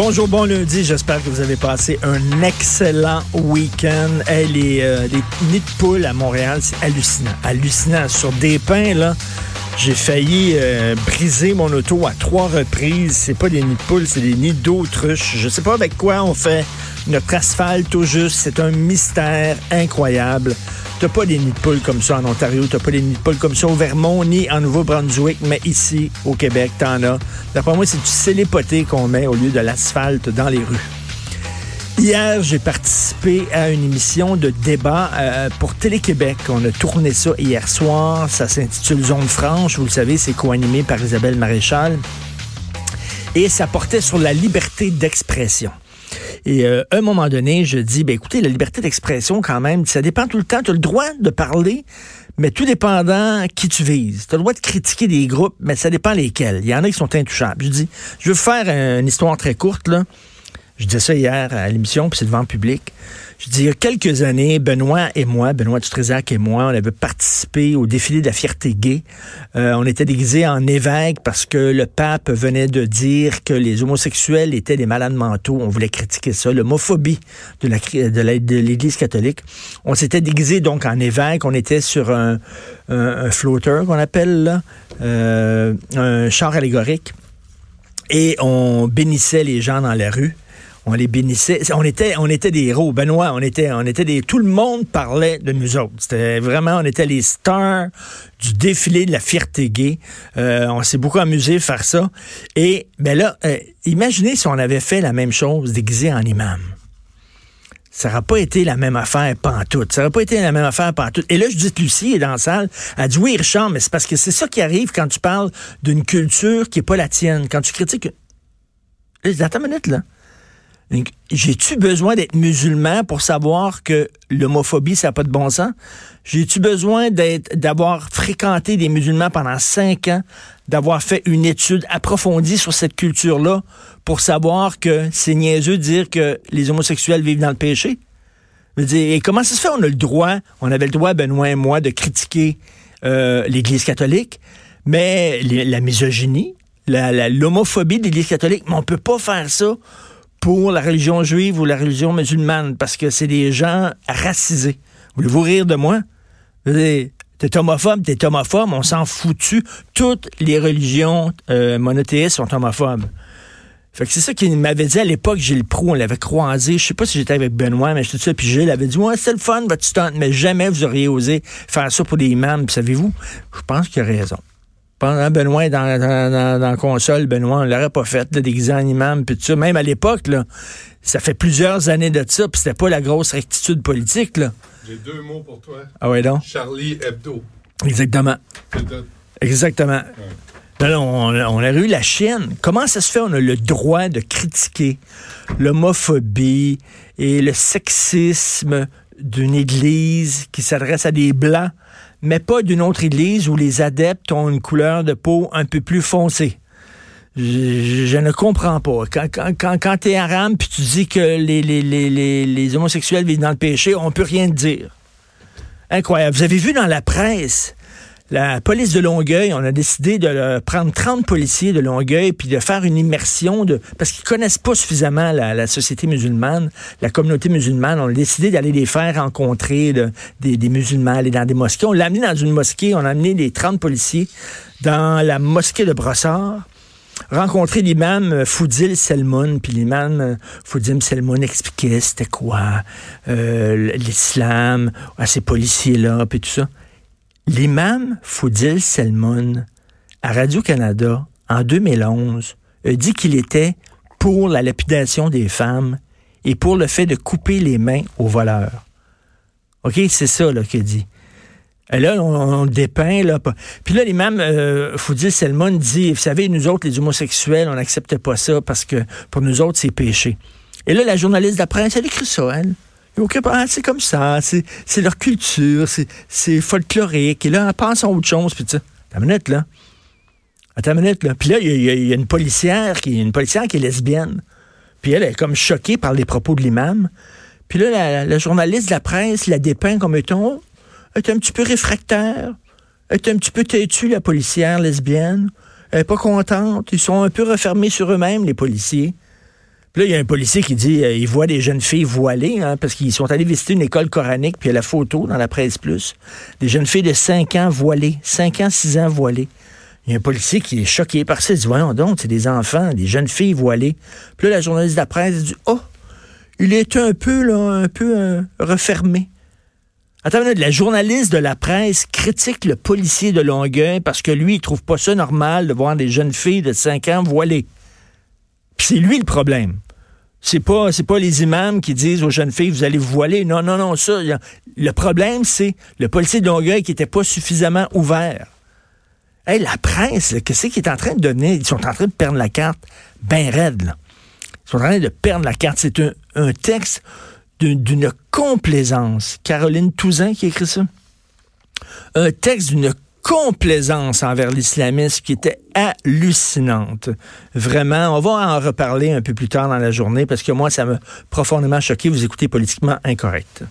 Bonjour, bon lundi. J'espère que vous avez passé un excellent week-end. les, euh, les nids de poules à Montréal, c'est hallucinant. Hallucinant. Sur des pins, là, j'ai failli euh, briser mon auto à trois reprises. C'est pas des nids de poules, c'est des nids d'autruche. Je sais pas avec quoi on fait notre asphalte au juste. C'est un mystère incroyable. T'as pas des nids de poules comme ça en Ontario, t'as pas des nids de poules comme ça au Vermont ni en Nouveau-Brunswick, mais ici, au Québec, t'en as. D'après moi, c'est du célépoté qu'on met au lieu de l'asphalte dans les rues. Hier, j'ai participé à une émission de débat euh, pour Télé-Québec. On a tourné ça hier soir. Ça s'intitule Zone franche. Vous le savez, c'est co-animé par Isabelle Maréchal. Et ça portait sur la liberté d'expression. Et euh, à un moment donné, je dis, ben écoutez, la liberté d'expression, quand même, ça dépend tout le temps. Tu as le droit de parler, mais tout dépendant qui tu vises. Tu as le droit de critiquer des groupes, mais ça dépend lesquels. Il y en a qui sont intouchables. Je dis, je veux faire une histoire très courte, là. Je disais ça hier à l'émission, puis c'est devant le public. Je dis, il y a quelques années, Benoît et moi, Benoît Dutrézac et moi, on avait participé au défilé de la fierté gay. Euh, on était déguisés en évêque parce que le pape venait de dire que les homosexuels étaient des malades mentaux. On voulait critiquer ça, l'homophobie de l'Église catholique. On s'était déguisés donc en évêque. On était sur un, un, flotteur qu'on appelle là, euh, un char allégorique. Et on bénissait les gens dans la rue on les bénissait. On était, des héros. Benoît, on était, on était des. Tout le monde parlait de nous autres. C'était vraiment, on était les stars du défilé de la fierté gay. Euh, on s'est beaucoup amusé à faire ça. Et ben là, euh, imaginez si on avait fait la même chose déguisé en imam. Ça n'aurait pas été la même affaire pantoute. Ça n'aurait pas été la même affaire pantoute. Et là, je dis Lucie est dans la salle. Elle dit oui, Richard, mais c'est parce que c'est ça qui arrive quand tu parles d'une culture qui n'est pas la tienne. Quand tu critiques. Attends une minute, là. J'ai-tu besoin d'être musulman pour savoir que l'homophobie, ça n'a pas de bon sens? J'ai-tu besoin d'être, d'avoir fréquenté des musulmans pendant cinq ans, d'avoir fait une étude approfondie sur cette culture-là pour savoir que c'est niaiseux de dire que les homosexuels vivent dans le péché? et comment ça se fait? On a le droit, on avait le droit, Benoît et moi, de critiquer euh, l'Église catholique, mais la misogynie, l'homophobie de l'Église catholique, mais on peut pas faire ça pour la religion juive ou la religion musulmane parce que c'est des gens racisés. Voulez-vous rire de moi? T'es homophobe, t'es homophobe, on s'en foutu. Toutes les religions euh, monothéistes sont homophobes. Fait que c'est ça qu'il m'avait dit à l'époque, Gilles Pro, on l'avait croisé. Je sais pas si j'étais avec Benoît, mais j'étais ça, puis Gilles avait dit, ouais, c'est le fun, votre stunt, mais jamais vous auriez osé faire ça pour des imams. savez-vous, je pense qu'il a raison pendant Benoît dans, dans, dans, la console, Benoît, on l'aurait pas fait, là, déguisé en imam, puis tout ça. Même à l'époque, là, ça fait plusieurs années de ça, puis c'était pas la grosse rectitude politique, là. J'ai deux mots pour toi. Ah ouais, donc? Charlie Hebdo. Exactement. Exactement. Là, on, on, a eu la chienne. Comment ça se fait? On a le droit de critiquer l'homophobie et le sexisme d'une église qui s'adresse à des blancs mais pas d'une autre église où les adeptes ont une couleur de peau un peu plus foncée. Je, ne comprends pas. Quand, tu es arabe puis tu dis que les, homosexuels vivent dans le péché, on peut rien te dire. Incroyable. Vous avez vu dans la presse la police de Longueuil, on a décidé de prendre 30 policiers de Longueuil puis de faire une immersion de parce qu'ils connaissent pas suffisamment la, société musulmane, la communauté musulmane. On a décidé d'aller les faire rencontrer des, musulmans, aller dans des mosquées. On l'a amené dans une mosquée, on a amené les 30 policiers dans la mosquée de Brossard rencontrer l'imam Foudil Selmoun, puis l'imam Foudil Selmoun expliquait c'était quoi euh, l'islam à ces policiers-là, puis tout ça. L'imam Foudil Selmoun, à Radio-Canada, en 2011, a dit qu'il était pour la lapidation des femmes et pour le fait de couper les mains aux voleurs. OK, c'est ça qu'il dit. Et là, on, dépeint. Là. Puis là, l'imam euh, Foudil Selmoun dit, vous savez, nous autres, les homosexuels, on n'accepte pas ça parce que pour nous autres, c'est péché. Et là, la journaliste presse, elle écrit ça, elle c'est comme ça, c'est leur culture, c'est folklorique. Et là, on pense à autre chose. Puis tu une minute, là. Une minute, là. Puis là, il y, a une policière qui une policière est lesbienne. Puis elle est comme choquée par les propos de l'imam. Puis là, la, journaliste de la presse la dépeint comme étant, est un petit peu réfractaire. Elle est un petit peu têtue, la policière lesbienne. Elle est pas contente. Ils sont un peu refermés sur eux-mêmes, les policiers. Là, il y a un policier qui dit euh, il voit des jeunes filles voilées, hein, parce qu'ils sont allés visiter une école coranique, puis il y a la photo dans la presse plus. Des jeunes filles de 5 ans voilées, 5 ans, 6 ans voilées. Il y a un policier qui est choqué par ça. Il dit Voyons donc, c'est des enfants, des jeunes filles voilées. Puis là, la journaliste de la presse dit Oh, il est un peu, là, un peu euh, refermé. Attends, la journaliste de la presse critique le policier de Longueuil parce que lui, il trouve pas ça normal de voir des jeunes filles de 5 ans voilées. Puis c'est lui le problème. C'est pas, c'est pas les imams qui disent aux jeunes filles, vous allez vous voiler. Non, non, non, ça. Le problème, c'est le policier de Longueuil qui était pas suffisamment ouvert. Hey, la presse, qu'est-ce qu'il est en train de donner? Ils sont en train de perdre la carte ben raide, là. Ils sont en train de perdre la carte. C'est un, un texte d'une complaisance. Caroline Touzin qui écrit ça. Un texte d'une complaisance envers l'islamisme qui était hallucinante. Vraiment, on va en reparler un peu plus tard dans la journée parce que moi, ça m'a profondément choqué. Vous écoutez politiquement incorrect.